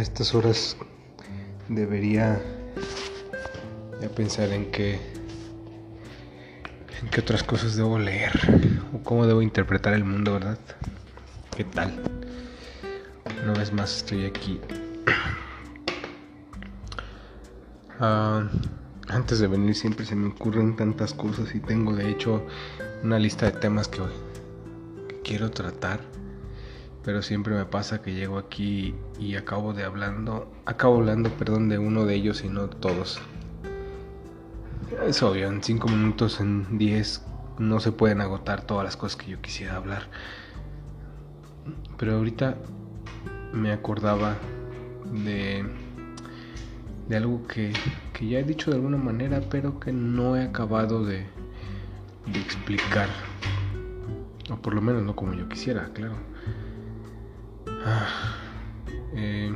estas horas debería ya pensar en qué en qué otras cosas debo leer o cómo debo interpretar el mundo, ¿verdad? ¿Qué tal? Una vez más estoy aquí. Ah, antes de venir siempre se me ocurren tantas cosas y tengo de hecho una lista de temas que quiero tratar pero siempre me pasa que llego aquí y acabo de hablando, acabo hablando, perdón, de uno de ellos y no todos. Es obvio, en 5 minutos, en 10, no se pueden agotar todas las cosas que yo quisiera hablar. Pero ahorita me acordaba de, de algo que, que ya he dicho de alguna manera, pero que no he acabado de, de explicar. O por lo menos no como yo quisiera, claro. Ah, eh,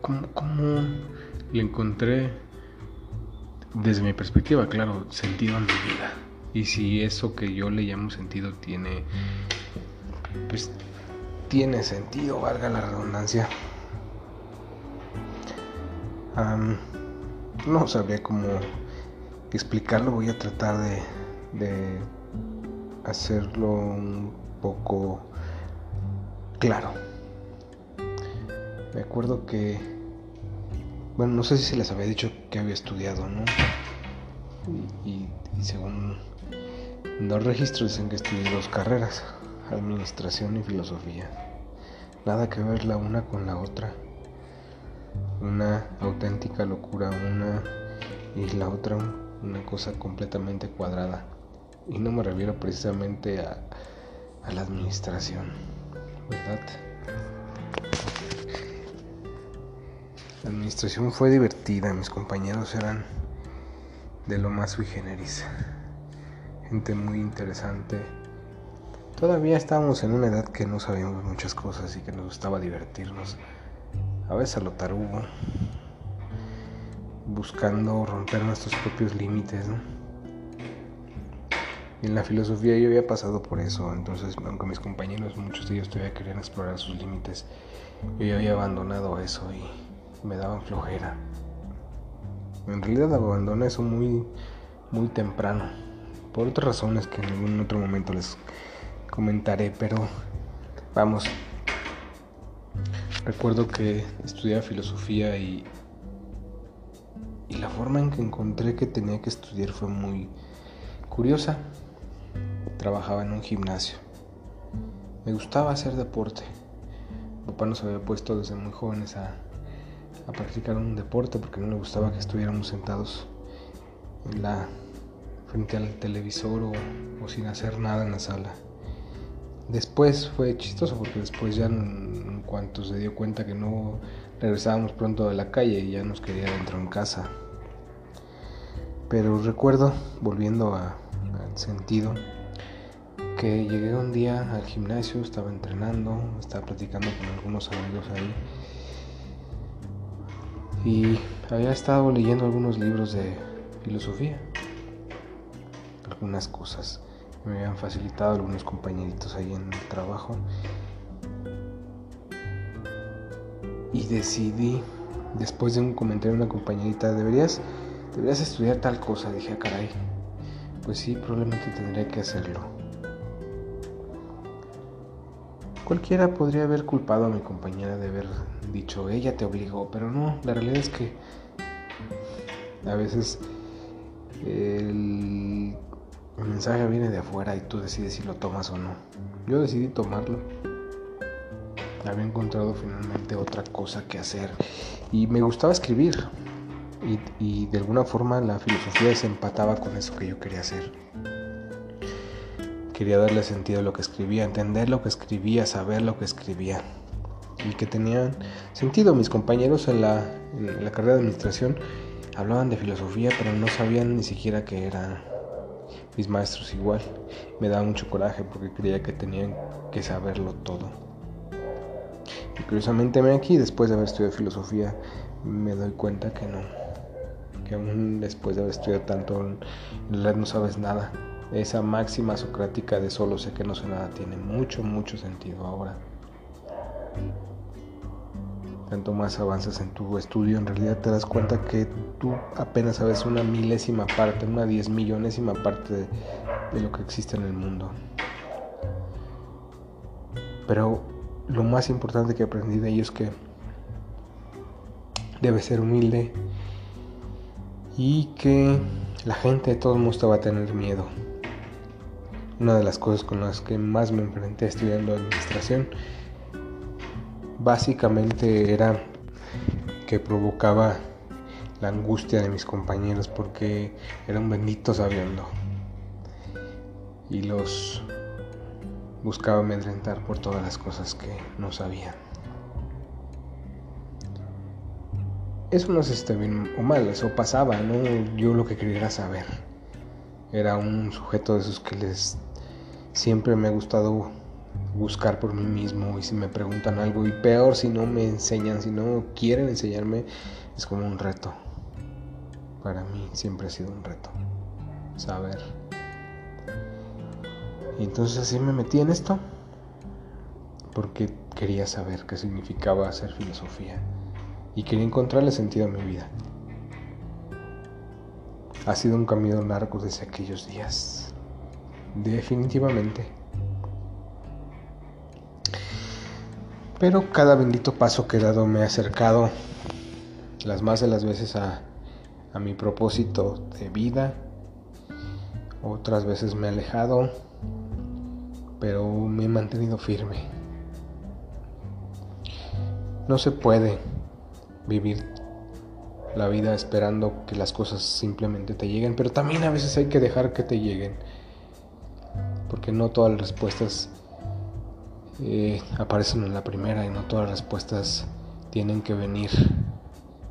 ¿cómo, le encontré, desde mi perspectiva, claro, sentido a mi vida? Y si eso que yo le llamo sentido tiene, pues, tiene sentido, valga la redundancia. no sabría cómo explicarlo, voy a tratar de, de hacerlo un poco claro. Me acuerdo que, bueno, no sé si se les había dicho que había estudiado, ¿no? Y, según los registros dicen que estudié dos carreras, administración y filosofía. Nada que ver la una con la otra. Una auténtica locura, una y la otra una cosa completamente cuadrada. Y no me refiero precisamente a, a la administración. ¿Verdad? La administración fue divertida, mis compañeros eran de lo más sui generis, gente muy interesante. Todavía estábamos en una edad que no sabíamos muchas cosas y que nos gustaba divertirnos, a veces a lo tarugo, buscando romper nuestros propios límites, ¿no? En la filosofía yo había pasado por eso, entonces aunque mis compañeros, muchos de ellos todavía querían explorar sus límites, yo ya había abandonado eso y me daban flojera. En realidad abandoné eso muy, muy temprano, por otras razones que en algún otro momento les comentaré, pero vamos. Recuerdo que estudiaba filosofía y, y la forma en que encontré que tenía que estudiar fue muy curiosa trabajaba en un gimnasio. Me gustaba hacer deporte. papá nos había puesto desde muy jóvenes a, practicar un deporte porque no le gustaba que estuviéramos sentados en la, frente al televisor o, sin hacer nada en la sala. Después fue chistoso porque después ya en, cuanto se dio cuenta que no regresábamos pronto de la calle y ya nos quería dentro en casa. Pero recuerdo, volviendo al sentido, que llegué un día al gimnasio, estaba entrenando, estaba platicando con algunos amigos ahí. Y había estado leyendo algunos libros de filosofía, algunas cosas me habían facilitado algunos compañeritos ahí en el trabajo. Y decidí después de un comentario de una compañerita deberías deberías estudiar tal cosa dije ah, caray pues sí probablemente tendría que hacerlo Cualquiera podría haber culpado a mi compañera de haber dicho, ella te obligó, pero no, la realidad es que a veces el, mensaje viene de afuera y tú decides si lo tomas o no. Yo decidí tomarlo. Había encontrado finalmente otra cosa que hacer y me gustaba escribir y, y de alguna forma la filosofía se empataba con eso que yo quería hacer. Quería darle sentido a lo que escribía, entender lo que escribía, saber lo que escribía. Y que tenían sentido. Mis compañeros en la, carrera de administración hablaban de filosofía, pero no sabían ni siquiera que eran mis maestros igual. Me daba mucho coraje porque creía que tenían que saberlo todo. Y curiosamente me aquí, después de haber estudiado filosofía, me doy cuenta que no. Que aún después de haber estudiado tanto, en realidad no sabes nada esa máxima socrática de solo sé que no sé nada tiene mucho, mucho sentido ahora. tanto más avanzas en tu estudio, en realidad te das cuenta que tú apenas sabes una milésima parte, una diez millonésima parte de, de lo que existe en el mundo. Pero lo más importante que aprendí de ello es que debe ser humilde y que la gente de todos modos te va a tener miedo. Una de las cosas con las que más me enfrenté estudiando administración básicamente era que provocaba la angustia de mis compañeros porque eran benditos sabiendo y los buscaba amedrentar por todas las cosas que no sabían. Eso no sé si está bien o mal, eso pasaba, ¿no? Yo lo que quería era saber. Era un sujeto de esos que les siempre me ha gustado buscar por mí mismo y si me preguntan algo y peor si no me enseñan, si no quieren enseñarme, es como un reto. Para mí siempre ha sido un reto saber. Y entonces así me metí en esto porque quería saber qué significaba hacer filosofía y quería encontrarle sentido a mi vida. Ha sido un camino largo desde aquellos días. Definitivamente. Pero cada bendito paso que he dado me ha acercado las más de las veces a, a mi propósito de vida. Otras veces me he alejado, pero me he mantenido firme. No se puede vivir la vida esperando que las cosas simplemente te lleguen, pero también a veces hay que dejar que te lleguen, porque no todas las respuestas eh, aparecen en la primera y no todas las respuestas tienen que venir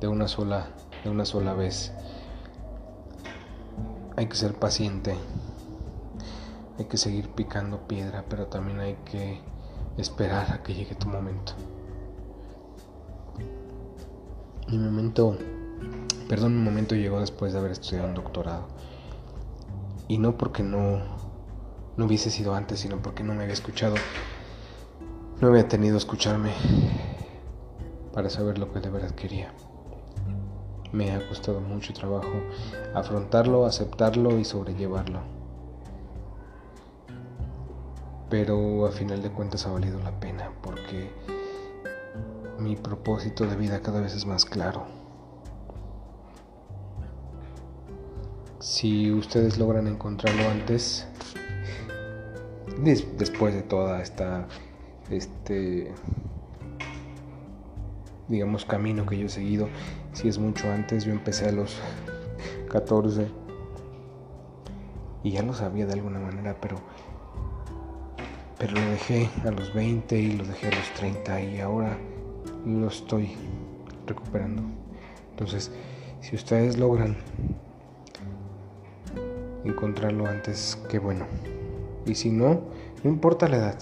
de una sola, de una sola vez. Hay que ser paciente, hay que seguir picando piedra, pero también hay que esperar a que llegue tu momento. Mi momento, perdón, mi momento llegó después de haber estudiado un doctorado. Y no porque no, no hubiese sido antes, sino porque no me había escuchado no había tenido escucharme para saber lo que de verdad quería. Me ha costado mucho trabajo afrontarlo, aceptarlo y sobrellevarlo. Pero a final de cuentas ha valido la pena porque mi propósito de vida cada vez es más claro. Si ustedes logran encontrarlo antes, después de toda esta este digamos camino que yo he seguido si es mucho antes yo empecé a los 14 y ya lo sabía de alguna manera pero pero lo dejé a los 20 y lo dejé a los 30 y ahora lo estoy recuperando. Entonces si ustedes logran encontrarlo antes qué bueno y si no no importa la edad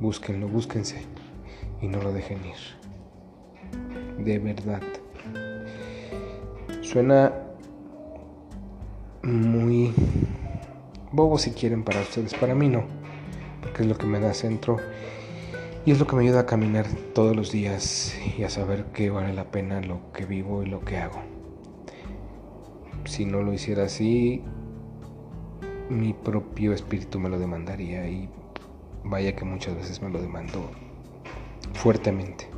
Búsquenlo, búsquense y no lo dejen ir. De verdad. Suena muy bobo si quieren para ustedes. Para mí no, porque es lo que me da centro y es lo que me ayuda a caminar todos los días y a saber que vale la pena lo que vivo y lo que hago. Si no lo hiciera así, mi propio espíritu me lo demandaría y vaya que muchas veces me lo demandó fuertemente.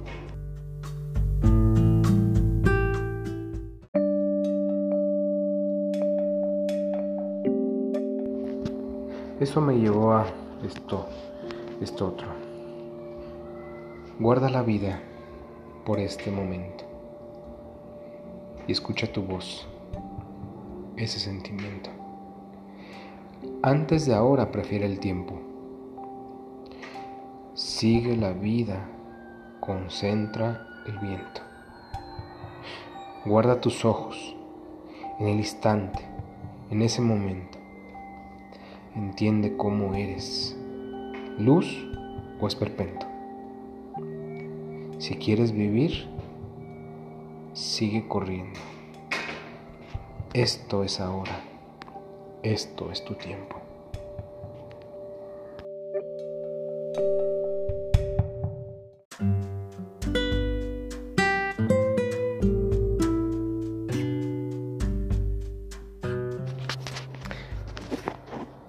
Eso me llevó a esto, esto otro. Guarda la vida por este momento y escucha tu voz, ese sentimiento. Antes de ahora prefiere el tiempo Sigue la vida, concentra el viento. Guarda tus ojos en el instante, en ese momento. Entiende cómo eres, luz o esperpento. Si quieres vivir, sigue corriendo. Esto es ahora, esto es tu tiempo.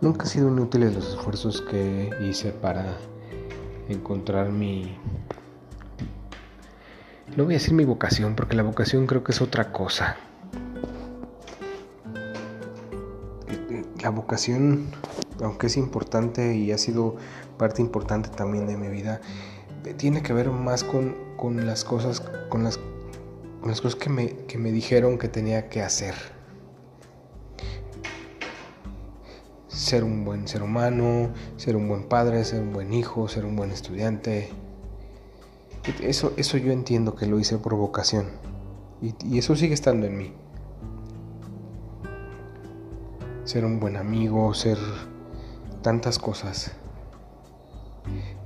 Nunca han sido inútiles los esfuerzos que hice para encontrar mi... No voy a decir mi vocación, porque la vocación creo que es otra cosa. La vocación, aunque es importante y ha sido parte importante también de mi vida, tiene que ver más con, con las cosas, con las, cosas que me, que me dijeron que tenía que hacer. ser un buen ser humano, ser un buen padre, ser un buen hijo, ser un buen estudiante. Eso, eso yo entiendo que lo hice por vocación. Y, eso sigue estando en mí. Ser un buen amigo, ser tantas cosas.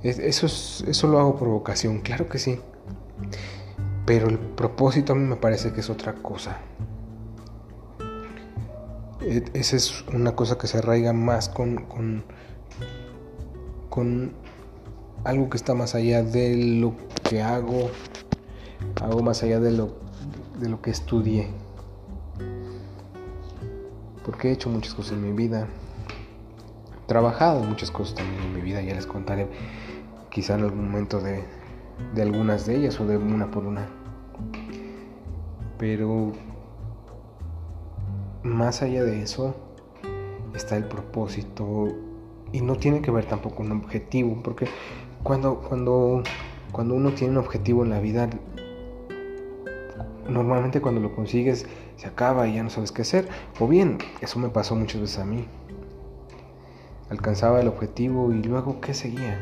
Eso, eso lo hago por vocación, claro que sí. Pero el propósito a mí me parece que es otra cosa. E, esa es una cosa que se arraiga más con, con, algo que está más allá de lo que hago, algo más allá de lo, de lo que estudié. Porque he hecho muchas cosas en mi vida, trabajado muchas cosas también en mi vida, ya les contaré quizá en algún momento de, de algunas de ellas o de una por una. Pero más allá de eso está el propósito y no tiene que ver tampoco un objetivo, porque cuando, cuando, cuando uno tiene un objetivo en la vida, normalmente cuando lo consigues se acaba y ya no sabes qué hacer. O bien, eso me pasó muchas veces a mí. Alcanzaba el objetivo y luego ¿qué seguía?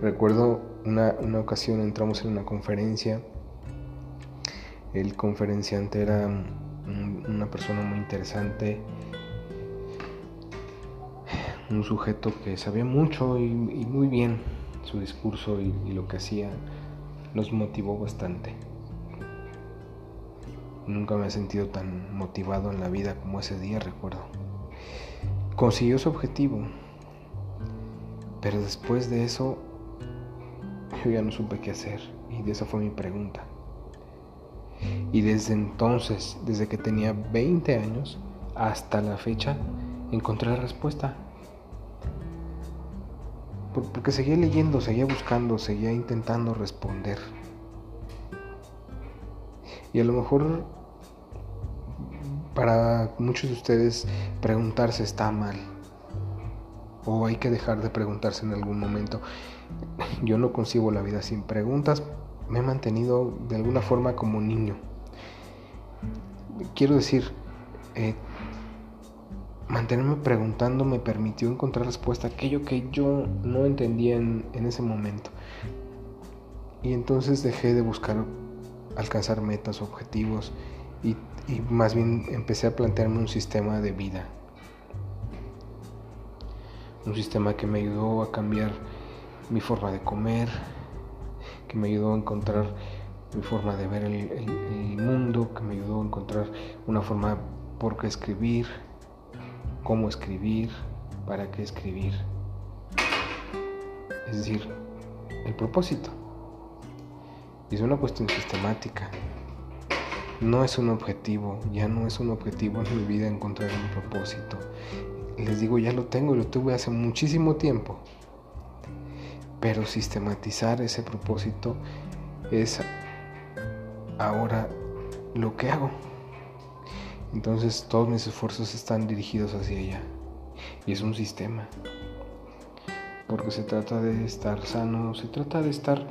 Recuerdo una, una ocasión entramos en una conferencia, el conferenciante era una persona muy interesante, un sujeto que sabía mucho y, muy bien su discurso y, y lo que hacía nos motivó bastante. Nunca me he sentido tan motivado en la vida como ese día, recuerdo. Consiguió su objetivo, pero después de eso yo ya no supe qué hacer y de esa fue mi pregunta. Y desde entonces, desde que tenía 20 años hasta la fecha, encontré la respuesta. Porque seguía leyendo, seguía buscando, seguía intentando responder. Y a lo mejor para muchos de ustedes preguntarse está mal. O hay que dejar de preguntarse en algún momento. Yo no concibo la vida sin preguntas me he mantenido de alguna forma como niño. Quiero decir, eh, mantenerme preguntando me permitió encontrar respuesta a aquello que yo no entendía en, ese momento. Y entonces dejé de buscar alcanzar metas, objetivos y, y más bien empecé a plantearme un sistema de vida. Un sistema que me ayudó a cambiar mi forma de comer, que me ayudó a encontrar mi forma de ver el, mundo, que me ayudó a encontrar una forma por qué escribir, cómo escribir, para qué escribir. Es decir, el propósito. Es una cuestión sistemática. No es un objetivo, ya no es un objetivo en mi vida encontrar un propósito. Les digo, ya lo tengo y lo tuve hace muchísimo tiempo. Pero sistematizar ese propósito es ahora lo que hago. Entonces todos mis esfuerzos están dirigidos hacia ella. Y es un sistema. Porque se trata de estar sano, se trata de estar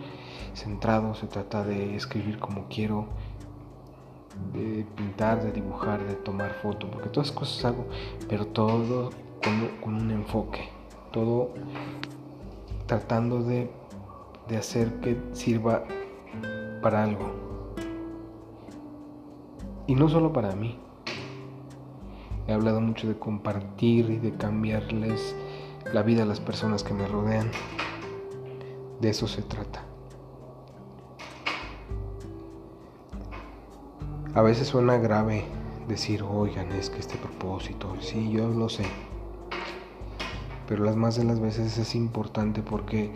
centrado, se trata de escribir como quiero, de pintar, de dibujar, de tomar fotos, porque todas las cosas hago, pero todo con, con un enfoque, todo tratando de, hacer que sirva para algo. Y no solo para mí. He hablado mucho de compartir y de cambiarles la vida a las personas que me rodean. De eso se trata. A veces suena grave decir, oigan, es que este propósito, sí, yo lo sé pero las más de las veces es importante porque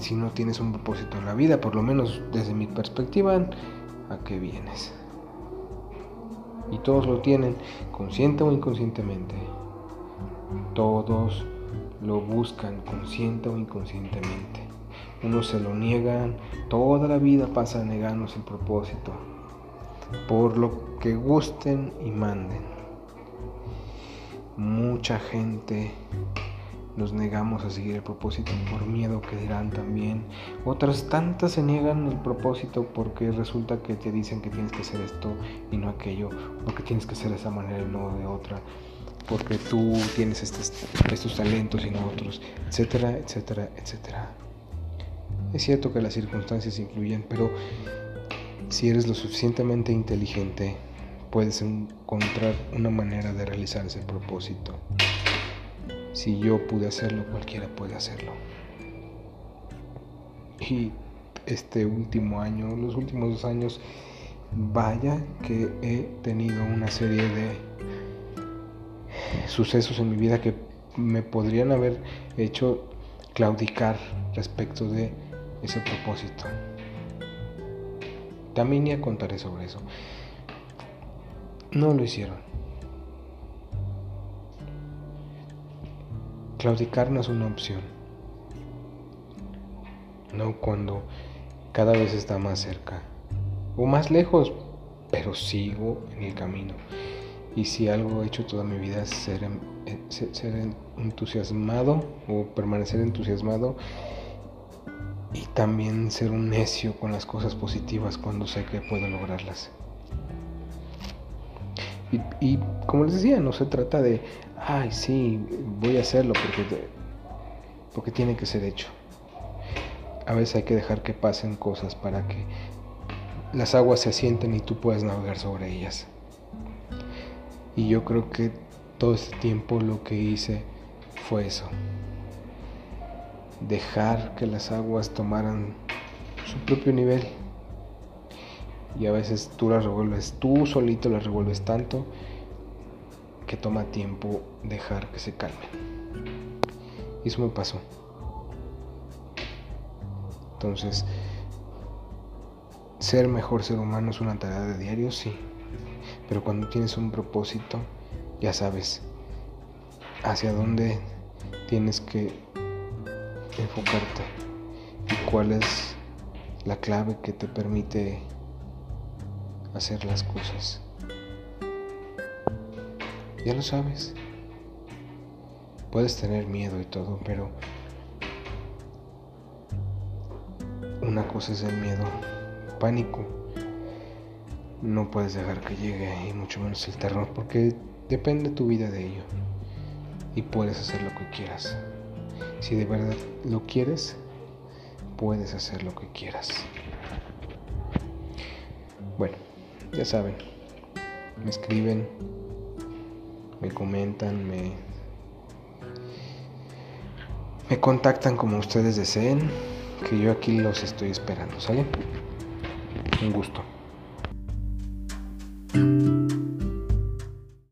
si no tienes un propósito en la vida, por lo menos desde mi perspectiva, ¿a qué vienes? Y todos lo tienen, consciente o inconscientemente. Todos lo buscan, consciente o inconscientemente. Unos se lo niegan, toda la vida pasa negándose el propósito, por lo que gusten y manden. Mucha gente nos negamos a seguir el propósito por miedo que dirán también. Otras tantas se niegan el propósito porque resulta que te dicen que tienes que hacer esto y no aquello, porque tienes que hacer de esa manera y no de otra, porque tú tienes estos, estos talentos y no otros, etcétera, etcétera, etcétera. Es cierto que las circunstancias influyen, pero si eres lo suficientemente inteligente, puedes encontrar una manera de realizar ese propósito. Si yo pude hacerlo, cualquiera puede hacerlo. Y este último año, los últimos dos años, vaya que he tenido una serie de sucesos en mi vida que me podrían haber hecho claudicar respecto de ese propósito. También ya contaré sobre eso. No lo hicieron. Claudicar no es una opción. No cuando cada vez está más cerca o más lejos, pero sigo en el camino. Y si algo he hecho toda mi vida es ser, eh, ser entusiasmado o permanecer entusiasmado y también ser un necio con las cosas positivas cuando sé que puedo lograrlas. Y, como les decía, no se trata de, ay, sí, voy a hacerlo porque, porque tiene que ser hecho. A veces hay que dejar que pasen cosas para que las aguas se asienten y tú puedas navegar sobre ellas. Y yo creo que todo este tiempo lo que hice fue eso. Dejar que las aguas tomaran su propio nivel y a veces tú las revuelves, tú solito las revuelves tanto que toma tiempo dejar que se calmen. Y eso me pasó. Entonces, ser mejor ser humano es una tarea de diario, sí. Pero cuando tienes un propósito, ya sabes hacia dónde tienes que enfocarte y cuál es la clave que te permite hacer las cosas. Ya lo sabes. Puedes tener miedo y todo, pero una cosa es el miedo, pánico. No puedes dejar que llegue y mucho menos el terror porque depende tu vida de ello. Y puedes hacer lo que quieras. Si de verdad lo quieres, puedes hacer lo que quieras. Bueno, ya saben, me escriben, me comentan, me, me contactan como ustedes deseen, que yo aquí los estoy esperando, ¿sale? Un gusto.